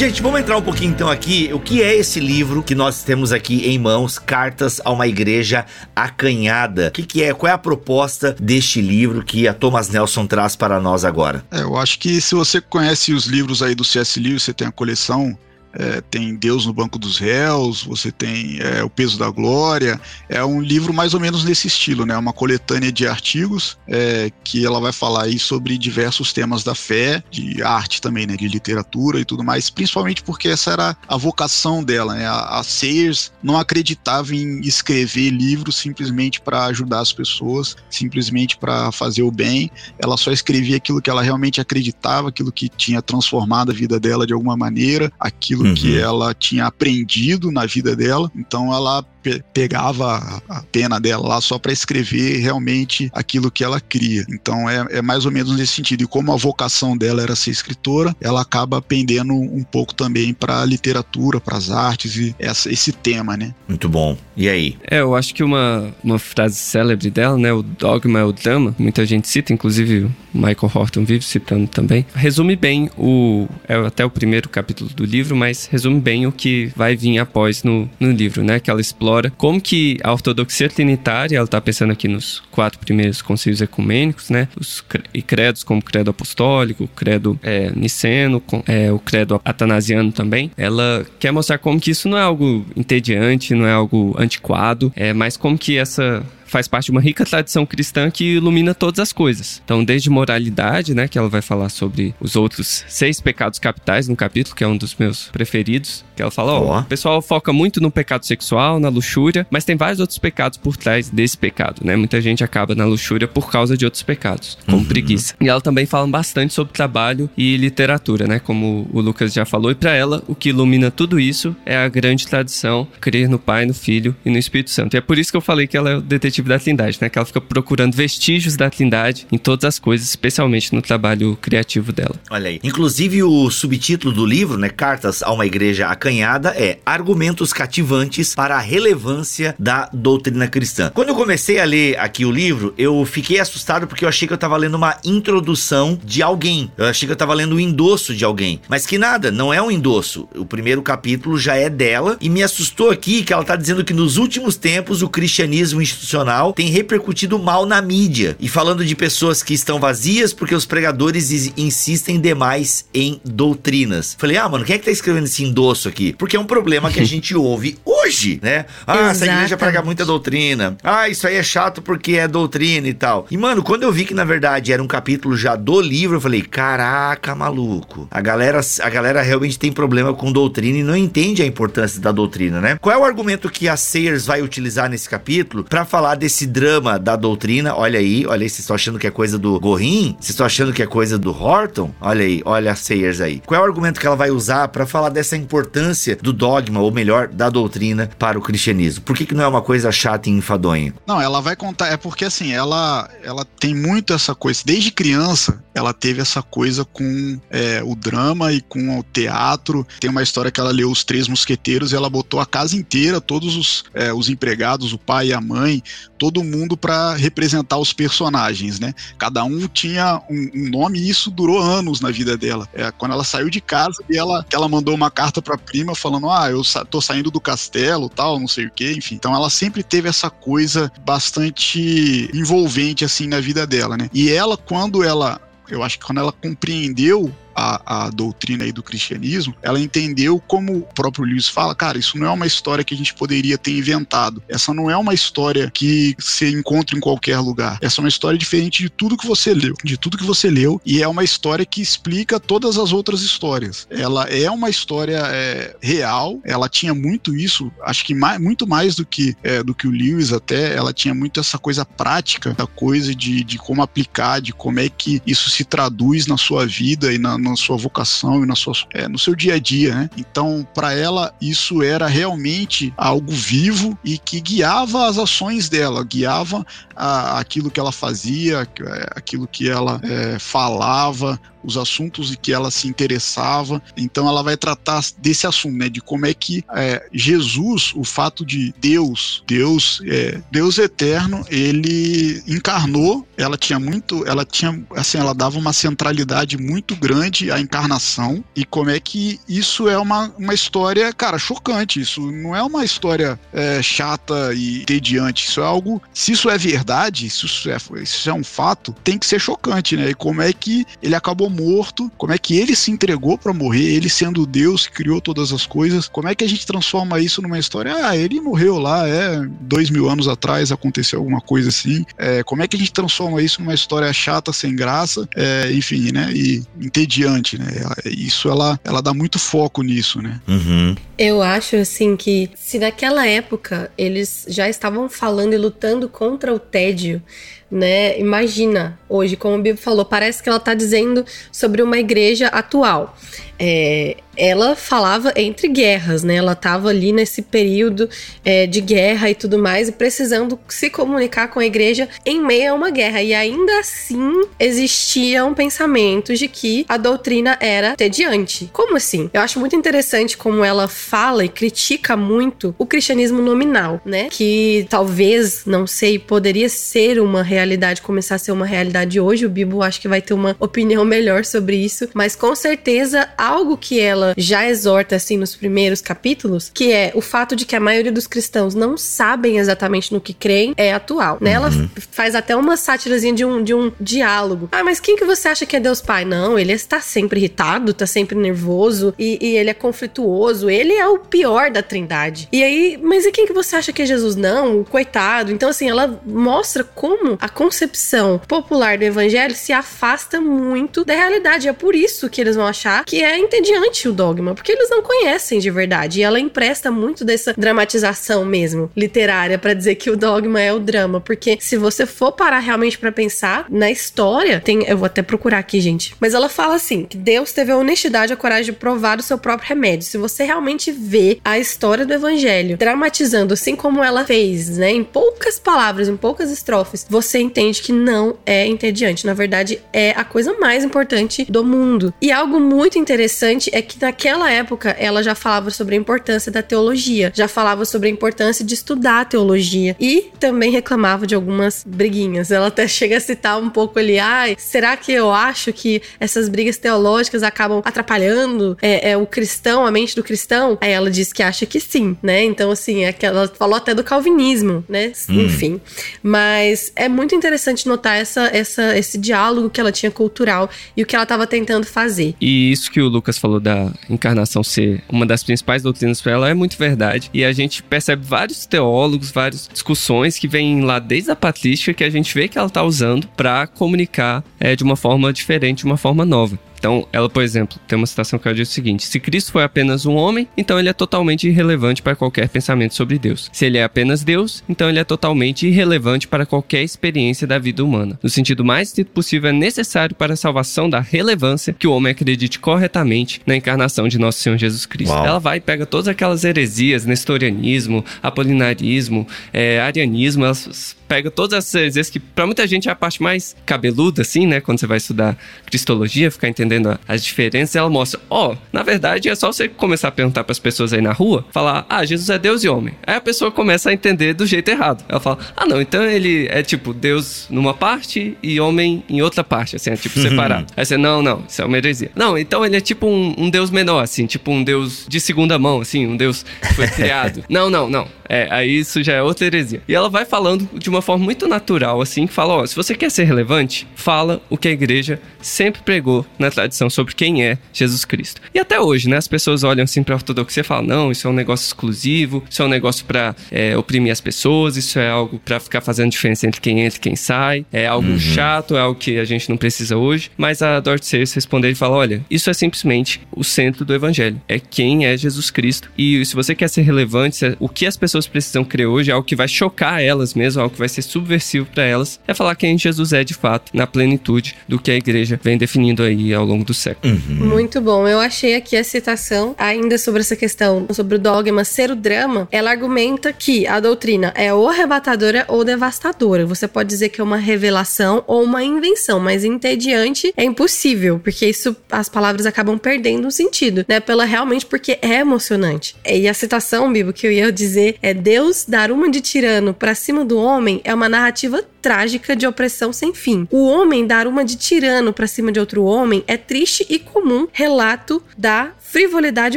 Gente, vamos entrar um pouquinho então aqui. O que é esse livro que nós temos aqui em mãos? Cartas a uma Igreja Acanhada. O que, que é? Qual é a proposta deste livro que a Thomas Nelson traz para nós agora? É, eu acho que se você conhece os livros aí do C.S. Lewis, você tem a coleção é, tem Deus no Banco dos Réus, você tem é, O Peso da Glória. É um livro mais ou menos nesse estilo, né? Uma coletânea de artigos é, que ela vai falar aí sobre diversos temas da fé, de arte também, né? De literatura e tudo mais, principalmente porque essa era a vocação dela, né? A, a Sayers não acreditava em escrever livros simplesmente para ajudar as pessoas, simplesmente para fazer o bem. Ela só escrevia aquilo que ela realmente acreditava, aquilo que tinha transformado a vida dela de alguma maneira, aquilo aquilo uhum. que ela tinha aprendido na vida dela. Então ela pe pegava a pena dela lá só para escrever realmente aquilo que ela cria. Então é, é, mais ou menos nesse sentido. E como a vocação dela era ser escritora, ela acaba pendendo um pouco também para literatura, para as artes e essa, esse tema, né? Muito bom. E aí? É, eu acho que uma, uma frase célebre dela, né? O dogma é o drama. Muita gente cita, inclusive o Michael Horton vive citando também. Resume bem o. É até o primeiro capítulo do livro, mas resume bem o que vai vir após no, no livro, né? Que ela explora como que a ortodoxia trinitária, ela está pensando aqui nos quatro primeiros concílios ecumênicos, né? Os e credos como o credo apostólico, o credo é, niceno, é, o credo atanasiano também. Ela quer mostrar como que isso não é algo entediante, não é algo antiquado, é mais como que essa faz parte de uma rica tradição cristã que ilumina todas as coisas. Então, desde moralidade, né, que ela vai falar sobre os outros seis pecados capitais no capítulo, que é um dos meus preferidos, que ela fala, ó, oh, o pessoal foca muito no pecado sexual, na luxúria, mas tem vários outros pecados por trás desse pecado, né? Muita gente acaba na luxúria por causa de outros pecados, como uhum. preguiça. E ela também fala bastante sobre trabalho e literatura, né? Como o Lucas já falou, e para ela, o que ilumina tudo isso é a grande tradição, crer no Pai, no Filho e no Espírito Santo. E é por isso que eu falei que ela é o detetive da Trindade, né? Que ela fica procurando vestígios da Trindade em todas as coisas, especialmente no trabalho criativo dela. Olha aí. Inclusive, o subtítulo do livro, né? Cartas a uma Igreja Acanhada, é Argumentos Cativantes para a Relevância da Doutrina Cristã. Quando eu comecei a ler aqui o livro, eu fiquei assustado porque eu achei que eu estava lendo uma introdução de alguém. Eu achei que eu estava lendo um endosso de alguém. Mas que nada, não é um endosso. O primeiro capítulo já é dela e me assustou aqui que ela está dizendo que nos últimos tempos o cristianismo institucional tem repercutido mal na mídia e falando de pessoas que estão vazias porque os pregadores insistem demais em doutrinas. Falei, ah, mano, quem é que tá escrevendo esse endosso aqui? Porque é um problema que a gente ouve hoje, né? Ah, Exatamente. essa igreja prega muita doutrina. Ah, isso aí é chato porque é doutrina e tal. E, mano, quando eu vi que na verdade era um capítulo já do livro, eu falei, caraca, maluco. A galera, a galera realmente tem problema com doutrina e não entende a importância da doutrina, né? Qual é o argumento que a Sayers vai utilizar nesse capítulo para falar desse drama da doutrina. Olha aí, olha aí, vocês estão achando que é coisa do Gorin? Vocês estão achando que é coisa do Horton? Olha aí, olha a Sayers aí. Qual é o argumento que ela vai usar para falar dessa importância do dogma, ou melhor, da doutrina para o cristianismo? Por que, que não é uma coisa chata e enfadonha? Não, ela vai contar, é porque assim, ela, ela tem muito essa coisa, desde criança, ela teve essa coisa com é, o drama e com o teatro. Tem uma história que ela leu Os Três Mosqueteiros e ela botou a casa inteira, todos os, é, os empregados, o pai e a mãe, todo mundo para representar os personagens, né? Cada um tinha um, um, nome e isso durou anos na vida dela. É, quando ela saiu de casa e ela, ela mandou uma carta para a prima falando: Ah, eu sa tô saindo do castelo, tal, não sei o que, enfim. Então ela sempre teve essa coisa bastante envolvente assim na vida dela, né? E ela, quando ela eu acho que quando ela compreendeu a, a doutrina aí do cristianismo, ela entendeu como o próprio Lewis fala, cara, isso não é uma história que a gente poderia ter inventado. Essa não é uma história que se encontra em qualquer lugar. Essa é uma história diferente de tudo que você leu, de tudo que você leu, e é uma história que explica todas as outras histórias. Ela é uma história é, real, ela tinha muito isso, acho que mais, muito mais do que, é, do que o Lewis até, ela tinha muito essa coisa prática, da coisa de, de como aplicar, de como é que isso se traduz na sua vida e na, na sua vocação e na sua, é, no seu dia a dia, né? Então, para ela, isso era realmente algo vivo e que guiava as ações dela, guiava a, aquilo que ela fazia, é, aquilo que ela é, falava, os assuntos em que ela se interessava. Então ela vai tratar desse assunto, né? De como é que é, Jesus, o fato de Deus, Deus, é, Deus eterno, ele encarnou. Ela tinha muito, ela tinha, assim, ela dava uma centralidade muito grande a encarnação e como é que isso é uma, uma história, cara, chocante. Isso não é uma história é, chata e entediante. Isso é algo. Se isso é verdade, se isso é, isso é um fato, tem que ser chocante, né? E como é que ele acabou morto, como é que ele se entregou para morrer, ele sendo Deus que criou todas as coisas, como é que a gente transforma isso numa história? Ah, ele morreu lá, é, dois mil anos atrás aconteceu alguma coisa assim. É, como é que a gente transforma isso numa história chata, sem graça, é, enfim, né? E entediante, né? Isso ela, ela dá muito foco nisso, né? Uhum. Eu acho assim que se naquela época eles já estavam falando e lutando contra o tédio, né? Imagina hoje, como o Bíblia falou, parece que ela está dizendo sobre uma igreja atual. É, ela falava entre guerras, né? Ela estava ali nesse período é, de guerra e tudo mais, e precisando se comunicar com a igreja em meio a uma guerra. E ainda assim existiam pensamentos de que a doutrina era tediante. Como assim? Eu acho muito interessante como ela fala e critica muito o cristianismo nominal, né? Que talvez, não sei, poderia ser uma realidade, começar a ser uma realidade hoje. O Bibo acho que vai ter uma opinião melhor sobre isso, mas com certeza algo que ela já exorta assim nos primeiros capítulos, que é o fato de que a maioria dos cristãos não sabem exatamente no que creem, é atual. Né? Ela Uhum. faz até uma sátirazinha de um, de um diálogo. Ah, mas quem que você acha que é Deus Pai? Não, ele está sempre irritado, tá sempre nervoso e, e ele é conflituoso. Ele é o pior da trindade. E aí, mas e quem que você acha que é Jesus? Não, o coitado. Então, assim, ela mostra como a concepção popular do evangelho se afasta muito da realidade. É por isso que eles vão achar que é entediante o dogma, porque eles não conhecem de verdade. E ela empresta muito dessa dramatização mesmo, literária, pra dizer que o dogma é o drama. Porque se você for parar realmente pra pensar na história, tem. Eu vou até procurar aqui, gente. Mas ela fala assim: que Deus teve a honestidade e a coragem de provar o seu próprio remédio. Se você realmente vê a história do evangelho dramatizando assim como ela fez, né? Em poucas palavras, em poucas estrofes, você entende que não é entediante. Na verdade, é a coisa mais importante do mundo. E algo muito interessante é que naquela época ela já falava sobre a importância da teologia, já falava sobre a importância de estudar a teologia e também reclamava de algumas briguinhas. Ela até chega a citar um pouco ali, ai, será que eu acho que essas brigas teológicas acabam atrapalhando é, é, o cristão, a mente do cristão? Aí ela diz que acha que sim, né? Então, assim, é que ela falou até do calvinismo, né? Enfim. Mas é muito interessante notar essa, essa, esse diálogo que ela tinha cultural e o que ela estava tentando fazer. E isso que o Lucas falou da encarnação ser uma das principais doutrinas para ela é muito verdade. E a gente percebe vários teólogos, várias discussões que vêm lá desde a patrística que a gente vê que ela está usando para comunicar é, de uma forma diferente, de uma forma nova. Então, ela, por exemplo, tem uma citação que ela diz o seguinte: Se Cristo foi apenas um homem, então ele é totalmente irrelevante para qualquer pensamento sobre Deus. Se ele é apenas Deus, então ele é totalmente irrelevante para qualquer experiência da vida humana. No sentido mais estrito possível, é necessário para a salvação da relevância que o homem acredite corretamente na encarnação de nosso Senhor Jesus Cristo. Uau. Ela vai e pega todas aquelas heresias, nestorianismo, apolinarismo, é, arianismo, ela s- pega todas essas heresias que para muita gente é a parte mais cabeluda, assim, né? Quando você vai estudar cristologia, ficar entendendo as diferenças, ela mostra, ó, na verdade é só você começar a perguntar para as pessoas aí na rua, falar, ah, Jesus é Deus e homem. Aí a pessoa começa a entender do jeito errado. Ela fala, ah, não, então ele é tipo Deus numa parte e homem em outra parte, assim, é tipo separado. Aí você, não, não, isso é uma heresia. Não, então ele é tipo um, um Deus menor, assim, tipo um Deus de segunda mão, assim, um Deus que foi criado. não, não, não. É, aí isso já é outra heresia. E ela vai falando de uma forma muito natural, assim, que fala, ó, se você quer ser relevante, fala o que a igreja sempre pregou na tradição sobre quem é Jesus Cristo. E até hoje, né, as pessoas olham assim pra ortodoxia e falam, não, isso é um negócio exclusivo, isso é um negócio pra é, oprimir as pessoas, isso é algo pra ficar fazendo diferença entre quem entra e quem sai, é algo chato, é algo que a gente não precisa hoje. Mas a Dorothy Sayers respondeu e fala, olha, isso é simplesmente o centro do evangelho, é quem é Jesus Cristo. E se você quer ser relevante, se- o que as pessoas precisam crer hoje, é algo que vai chocar elas mesmo, algo que vai ser subversivo pra elas, é falar quem Jesus é de fato, na plenitude do que a igreja vem definindo aí ao longo do século. Muito bom. Eu achei aqui a citação ainda sobre essa questão, sobre o dogma ser o drama. Ela argumenta que a doutrina é ou arrebatadora ou devastadora. Você pode dizer que é uma revelação ou uma invenção, mas entediante é impossível, porque isso as palavras acabam perdendo o sentido, né? Pela realmente porque é emocionante. E a citação, Bibo, que eu ia dizer é Deus dar uma de tirano pra cima do homem é uma narrativa trágica de opressão sem fim. O homem dar uma de tirano para cima de outro homem é triste e comum relato da frivolidade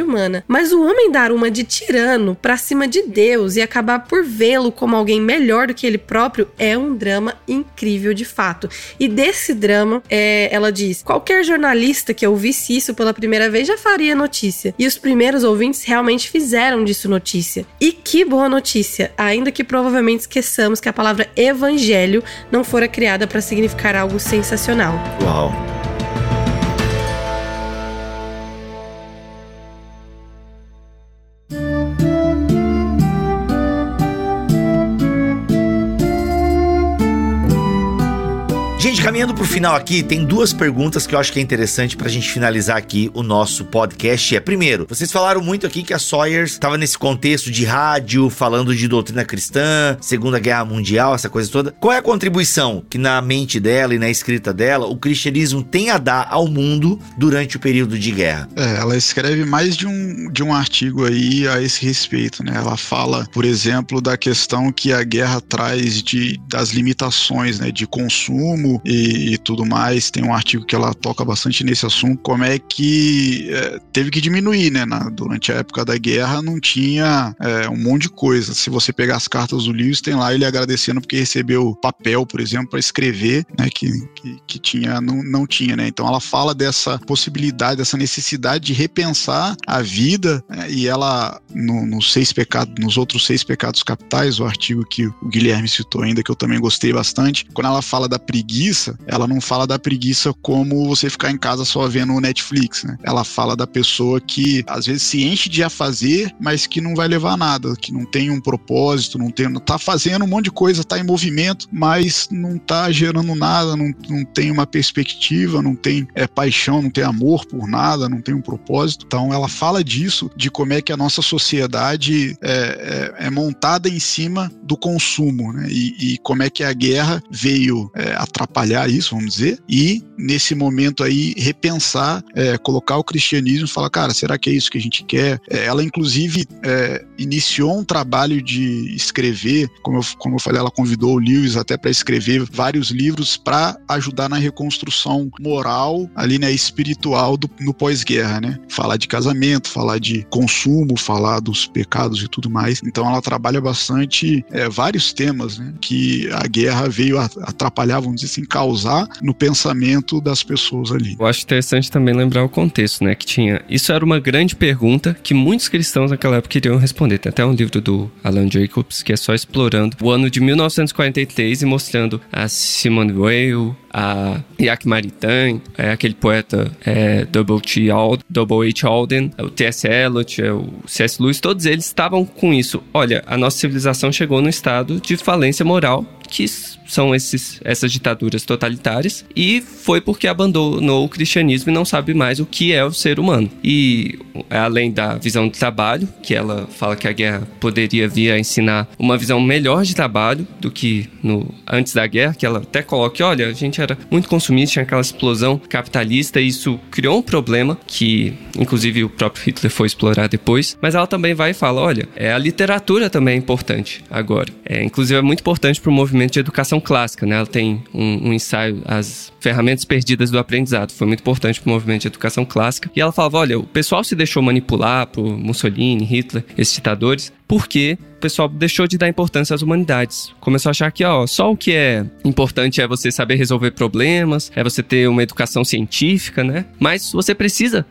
humana. Mas o homem dar uma de tirano para cima de Deus e acabar por vê-lo como alguém melhor do que ele próprio é um drama incrível de fato. E desse drama, é, ela diz: qualquer jornalista que ouvisse isso pela primeira vez já faria notícia. E os primeiros ouvintes realmente fizeram disso notícia. E que boa notícia! Ainda que provavelmente esqueçamos que a palavra evangelho não fora criada para significar algo sensacional. Uau! Caminhando pro final aqui, tem duas perguntas que eu acho que é interessante pra gente finalizar aqui o nosso podcast. É, primeiro, vocês falaram muito aqui que a Sawyers estava nesse contexto de rádio, falando de doutrina cristã, Segunda Guerra Mundial, essa coisa toda. Qual é a contribuição que na mente dela e na escrita dela o cristianismo tem a dar ao mundo durante o período de guerra? É, ela escreve mais de um, de um artigo aí a esse respeito, né? Ela fala, por exemplo, da questão que a guerra traz de, das limitações, né, de consumo e, tudo mais. Tem um artigo que ela toca bastante nesse assunto, como é que é, teve que diminuir, né? Na, durante a época da guerra não tinha é, um monte de coisa. Se você pegar as cartas do Lewis, tem lá ele agradecendo porque recebeu papel, por exemplo, para escrever, né? Que, que, que, tinha, não, não tinha, né? Então ela fala dessa possibilidade, dessa necessidade de repensar a vida né, e ela, no, nos seis pecados, nos outros seis pecados capitais, o artigo que o Guilherme citou ainda, que eu também gostei bastante, quando ela fala da preguiça, preguiça, ela não fala da preguiça como você ficar em casa só vendo o Netflix, né? Ela fala da pessoa que às vezes se enche de a fazer, mas que não vai levar a nada, que não tem um propósito, não tem, tá fazendo um monte de coisa, tá em movimento, mas não tá gerando nada, não, não tem uma perspectiva, não tem é, paixão, não tem amor por nada, não tem um propósito. Então ela fala disso, de como é que a nossa sociedade é, é, é montada em cima do consumo, né? E, e, como é que a guerra veio é, atrapalhar atrapalhar isso, vamos dizer, e nesse momento aí repensar, é, colocar o cristianismo e falar, cara, será que é isso que a gente quer? É, ela inclusive é, iniciou um trabalho de escrever, como eu, como eu falei, ela convidou o Lewis até para escrever vários livros para ajudar na reconstrução moral, ali né, espiritual do, no pós-guerra, né? Falar de casamento, falar de consumo, falar dos pecados e tudo mais. Então ela trabalha bastante é, vários temas, né? Que a guerra veio atrapalhar, vamos dizer assim, causar no pensamento das pessoas ali. Eu acho interessante também lembrar o contexto, né? Que tinha. Isso era uma grande pergunta que muitos cristãos naquela época queriam responder. Tem até um livro do Alan Jacobs que é só explorando o ano de 1943 e mostrando a Simone Weil, a Yak Maritain, é aquele poeta é, W. H. Alden, o T.S. Eliot, é, o C.S. Lewis, todos eles estavam com isso. Olha, a nossa civilização chegou no estado de falência moral que são esses, essas ditaduras totalitárias, e foi porque abandonou o cristianismo e não sabe mais o que é o ser humano. E além da visão de trabalho, que ela fala que a guerra poderia vir a ensinar uma visão melhor de trabalho do que no antes da guerra, que ela até coloca que, olha, a gente era muito consumista, tinha aquela explosão capitalista, e isso criou um problema que, inclusive, o próprio Hitler foi explorar depois, mas ela também vai e fala, olha, é, a literatura também é importante agora. É, inclusive, é muito importante para o movimento de educação clássica, né? Ela tem um, um ensaio, as ferramentas perdidas do aprendizado, foi muito importante para o movimento de educação clássica. E ela falava, olha, o pessoal se deixou manipular por Mussolini, Hitler, esses ditadores, porque o pessoal deixou de dar importância às humanidades. Começou a achar que, ó, só o que é importante é você saber resolver problemas, é você ter uma educação científica, né? Mas você precisa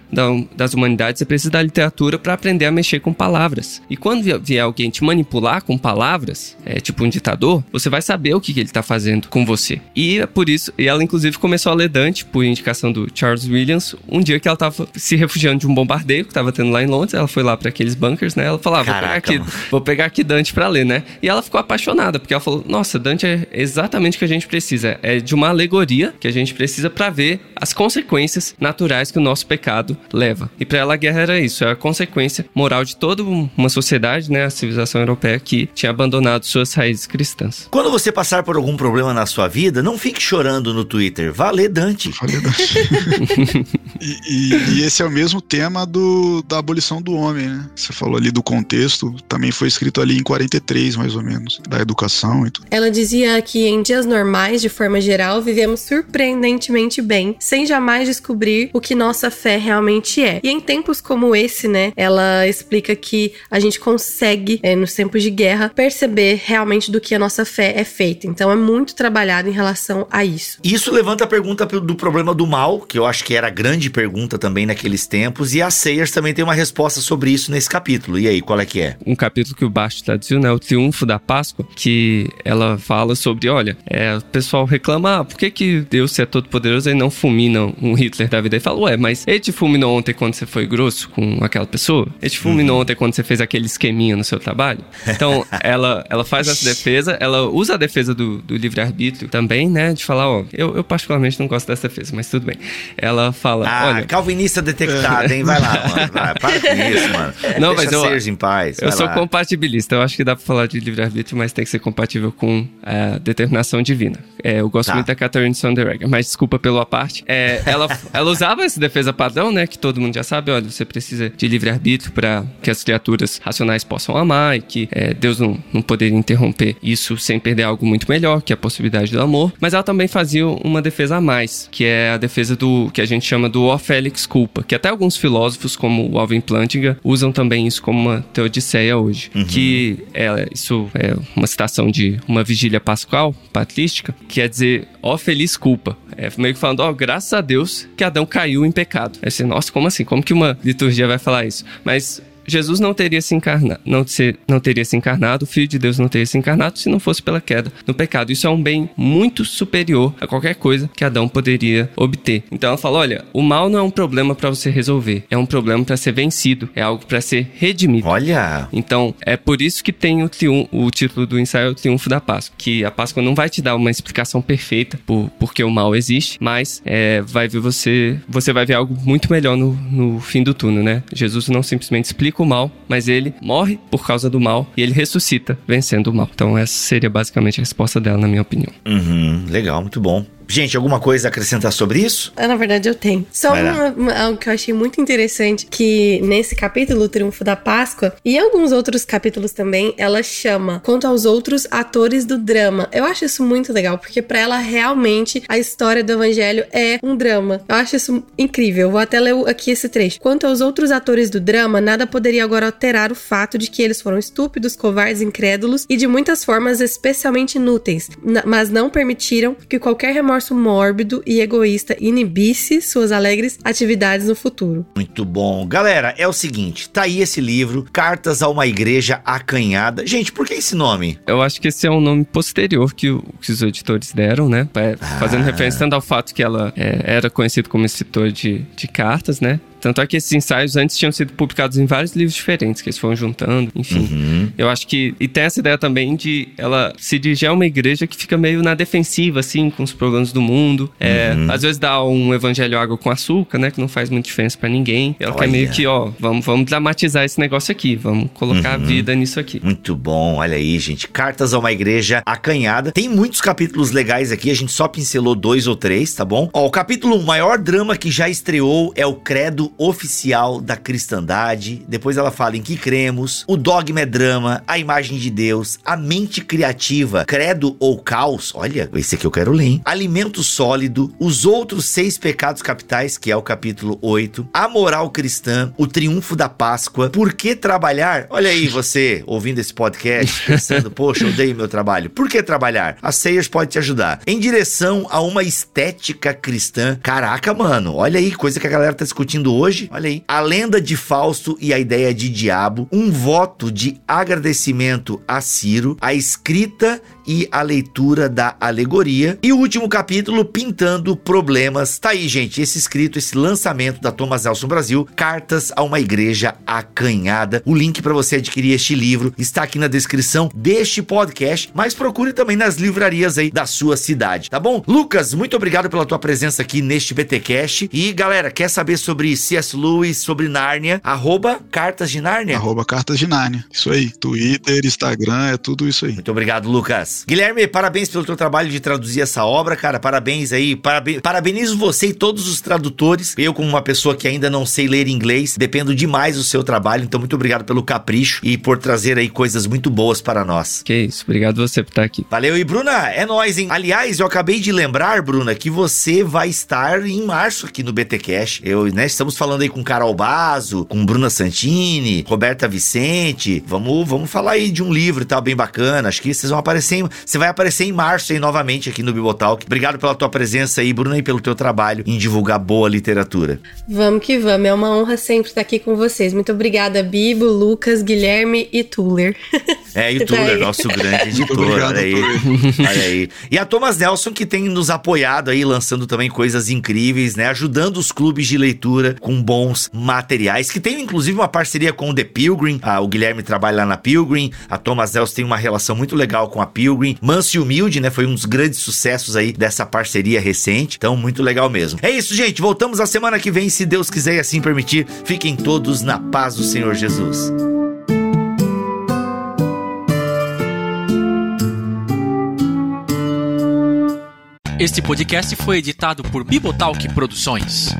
das humanidades, você precisa da literatura para aprender a mexer com palavras. E quando vier alguém te manipular com palavras, é tipo um ditador, você vai saber o que, que ele tá fazendo com você. E é por isso, e ela inclusive começou a ler Dante, por indicação do Charles Williams, um dia que ela tava se refugiando de um bombardeio que tava tendo lá em Londres, ela foi lá para aqueles bunkers, né? Ela falava, pegar aqui vou pegar aqui Dante para ler, né? E ela ficou apaixonada, porque ela falou: Nossa, Dante é exatamente o que a gente precisa. É de uma alegoria que a gente precisa para ver as consequências naturais que o nosso pecado leva. E para ela a guerra era isso, é a consequência moral de toda uma sociedade, né? A civilização europeia que tinha abandonado suas raízes cristãs. Quando você passar por algum problema na sua vida, não fique chorando no Twitter. Vá ler Dante. Vale Dante. e, e, e, esse é o mesmo tema do, da abolição do homem, né? Você falou ali do contexto, também foi escrito ali em 43, mais ou menos, da educação e tudo. Ela dizia que em dias normais, de forma geral, vivemos surpreendentemente bem, sem jamais descobrir o que nossa fé realmente é. E em tempos como esse, né, ela explica que a gente consegue, é, nos tempos de guerra, perceber realmente do que a nossa fé é feita. Então é muito trabalhado em relação a isso. Isso levanta a pergunta do problema do mal, que eu acho que era a grande pergunta também naqueles tempos, e a Sayers também tem uma resposta sobre isso nesse capítulo. E aí, qual é que é? Um capítulo que o Baixo traduziu, né, o Triunfo da Páscoa, que ela fala sobre, olha, é, o pessoal reclama, ah, por que que Deus, se é todo poderoso, ele não fulmina um Hitler da vida? E fala, ué, mas ele te fulminou ontem quando você foi grosso com aquela pessoa? Ele te fulminou uhum. ontem quando você fez aquele esqueminha no seu trabalho? Então, ela, ela faz essa defesa, ela usa a defesa do, do livre-arbítrio também, né, de falar, ó, eu, eu particularmente não gosto dessa defesa, mas tudo bem. Ela fala, ah, olha... calvinista detectado, hein? Vai lá, mano. Vai, para com isso, mano. Não, Deixa mas eu... em paz. Eu sou lá. Compatibilista. Eu acho que dá pra falar de livre-arbítrio, mas tem que ser compatível com a determinação divina. É, eu gosto tá. muito da Catherine Sonderegger, mas desculpa pela parte. É, ela, ela usava essa defesa padrão, né? Que todo mundo já sabe. Olha, você precisa de livre-arbítrio para que as criaturas racionais possam amar e que é, Deus não, não poderia interromper isso sem perder algo muito melhor, que é a possibilidade do amor. Mas ela também fazia uma defesa a mais, que é a defesa do que a gente chama do ó Félix culpa, que até alguns filósofos, como o Alvin Plantinga, usam também isso como uma teodiceia hoje. Uhum. Que é, isso é uma citação de uma vigília pascual, patrística, que quer dizer, ó feliz culpa. É meio que falando, ó, graças a Deus que Adão caiu em pecado. Aí você, nossa, como assim? Como que uma liturgia vai falar isso? Mas Jesus não teria se encarnado, não, se, não teria se encarnado, o Filho de Deus não teria se encarnado se não fosse pela queda no pecado. Isso é um bem muito superior a qualquer coisa que Adão poderia obter. Então ela fala: olha, o mal não é um problema para você resolver, é um problema para ser vencido, é algo para ser redimido. Olha! Então é por isso que tem o, triun o título do ensaio o Triunfo da Páscoa, que a Páscoa não vai te dar uma explicação perfeita por porque o mal existe, mas é, vai ver você, você vai ver algo muito melhor no, no fim do túnel, né? Jesus não simplesmente explica o mal, mas ele morre por causa do mal e ele ressuscita vencendo o mal. Então essa seria basicamente a resposta dela, na minha opinião. Uhum, legal, muito bom. Gente, alguma coisa a acrescentar sobre isso? Ah, na verdade, eu tenho. Só uma, uma, algo que eu achei muito interessante, que nesse capítulo, o Triunfo da Páscoa, e em alguns outros capítulos também, ela chama quanto aos outros atores do drama. Eu acho isso muito legal, porque para ela, realmente, a história do evangelho é um drama. Eu acho isso incrível. Vou até ler aqui esse trecho. Quanto aos outros atores do drama, nada poderia agora alterar o fato de que eles foram estúpidos, covardes, incrédulos e de muitas formas especialmente inúteis, mas não permitiram que qualquer remorso remorso mórbido e egoísta inibisse suas alegres atividades no futuro. Muito bom. Galera, é o seguinte, tá aí esse livro, Cartas a uma Igreja Acanhada. Gente, por que esse nome? Eu acho que esse é um nome posterior que, que os editores deram, né? Fazendo ah. referência tanto ao fato que ela é, era conhecida como escritor de, de cartas, né? Tanto é que esses ensaios antes tinham sido publicados em vários livros diferentes, que eles foram juntando, enfim. Uhum. Eu acho que. E tem essa ideia também de ela se dirigir a uma igreja que fica meio na defensiva, assim, com os problemas do mundo. É, uhum. Às vezes dá um evangelho água com açúcar, né? Que não faz muita diferença para ninguém. Ela Olha. quer meio que, ó, vamos, vamos dramatizar esse negócio aqui, vamos colocar uhum. a vida nisso aqui. Muito bom, olha aí, gente. Cartas a uma igreja acanhada. Tem muitos capítulos legais aqui, a gente só pincelou dois ou três, tá bom? Ó, o capítulo 1, um, maior drama que já estreou é o Credo oficial da cristandade. Depois ela fala em que cremos, o dogma é drama, a imagem de Deus, a mente criativa, credo ou caos. Olha, esse aqui eu quero ler, hein? Alimento sólido, os outros seis pecados capitais, que é o capítulo 8, a moral cristã, o triunfo da Páscoa, por que trabalhar? Olha aí você ouvindo esse podcast, pensando, poxa, odeio meu trabalho. Por que trabalhar? A Sayers pode te ajudar. Em direção a uma estética cristã. Caraca, mano, olha aí, coisa que a galera tá discutindo hoje hoje, olha aí, a lenda de Fausto e a ideia de diabo, um voto de agradecimento a Ciro, a escrita e a leitura da alegoria. E o último capítulo, Pintando Problemas. Tá aí, gente, esse escrito, esse lançamento da Thomas Nelson Brasil, Cartas a uma Igreja Acanhada. O link para você adquirir este livro está aqui na descrição deste podcast, mas procure também nas livrarias aí da sua cidade, tá bom? Lucas, muito obrigado pela tua presença aqui neste BTcast. E galera, quer saber sobre C.S. Lewis, sobre Nárnia? Arroba Cartas de Nárnia? Arroba Cartas de Nárnia. Isso aí. Twitter, Instagram, é tudo isso aí. Muito obrigado, Lucas. Guilherme, parabéns pelo teu trabalho de traduzir essa obra, cara. Parabéns aí. Paraben parabenizo você e todos os tradutores. Eu, como uma pessoa que ainda não sei ler inglês, dependo demais do seu trabalho. Então, muito obrigado pelo capricho e por trazer aí coisas muito boas para nós. Que isso, obrigado você por estar aqui. Valeu. E Bruna, é nóis, hein? Aliás, eu acabei de lembrar, Bruna, que você vai estar em março aqui no BT Cash. Eu, né, estamos falando aí com Carol Bazo, com Bruna Santini, Roberta Vicente. Vamos, vamos falar aí de um livro e tal, bem bacana. Acho que vocês vão aparecer em, Você vai aparecer em março aí novamente aqui no Bibotalk. Obrigado pela tua presença aí, Bruna, e pelo teu trabalho em divulgar boa literatura. Vamos que vamos. É uma honra sempre estar aqui com vocês. Muito obrigada, Bibo, Lucas, Guilherme e Tuller. É, e o Tuller, nosso grande editor. Obrigado, olha aí. olha aí. E a Thomas Nelson, que tem nos apoiado aí, lançando também coisas incríveis, né? Ajudando os clubes de leitura com bons materiais, que tem inclusive uma parceria com o The Pilgrim. Ah, o Guilherme trabalha lá na Pilgrim. A Thomas Nelson tem uma relação muito legal com a Pilgrim. Manso e Humilde, né? Foi um dos grandes sucessos aí dessa parceria recente. Então, muito legal mesmo. É isso, gente. Voltamos a semana que vem, se Deus quiser e assim permitir. Fiquem todos na paz do Senhor Jesus. Este podcast foi editado por Bibotalk Produções.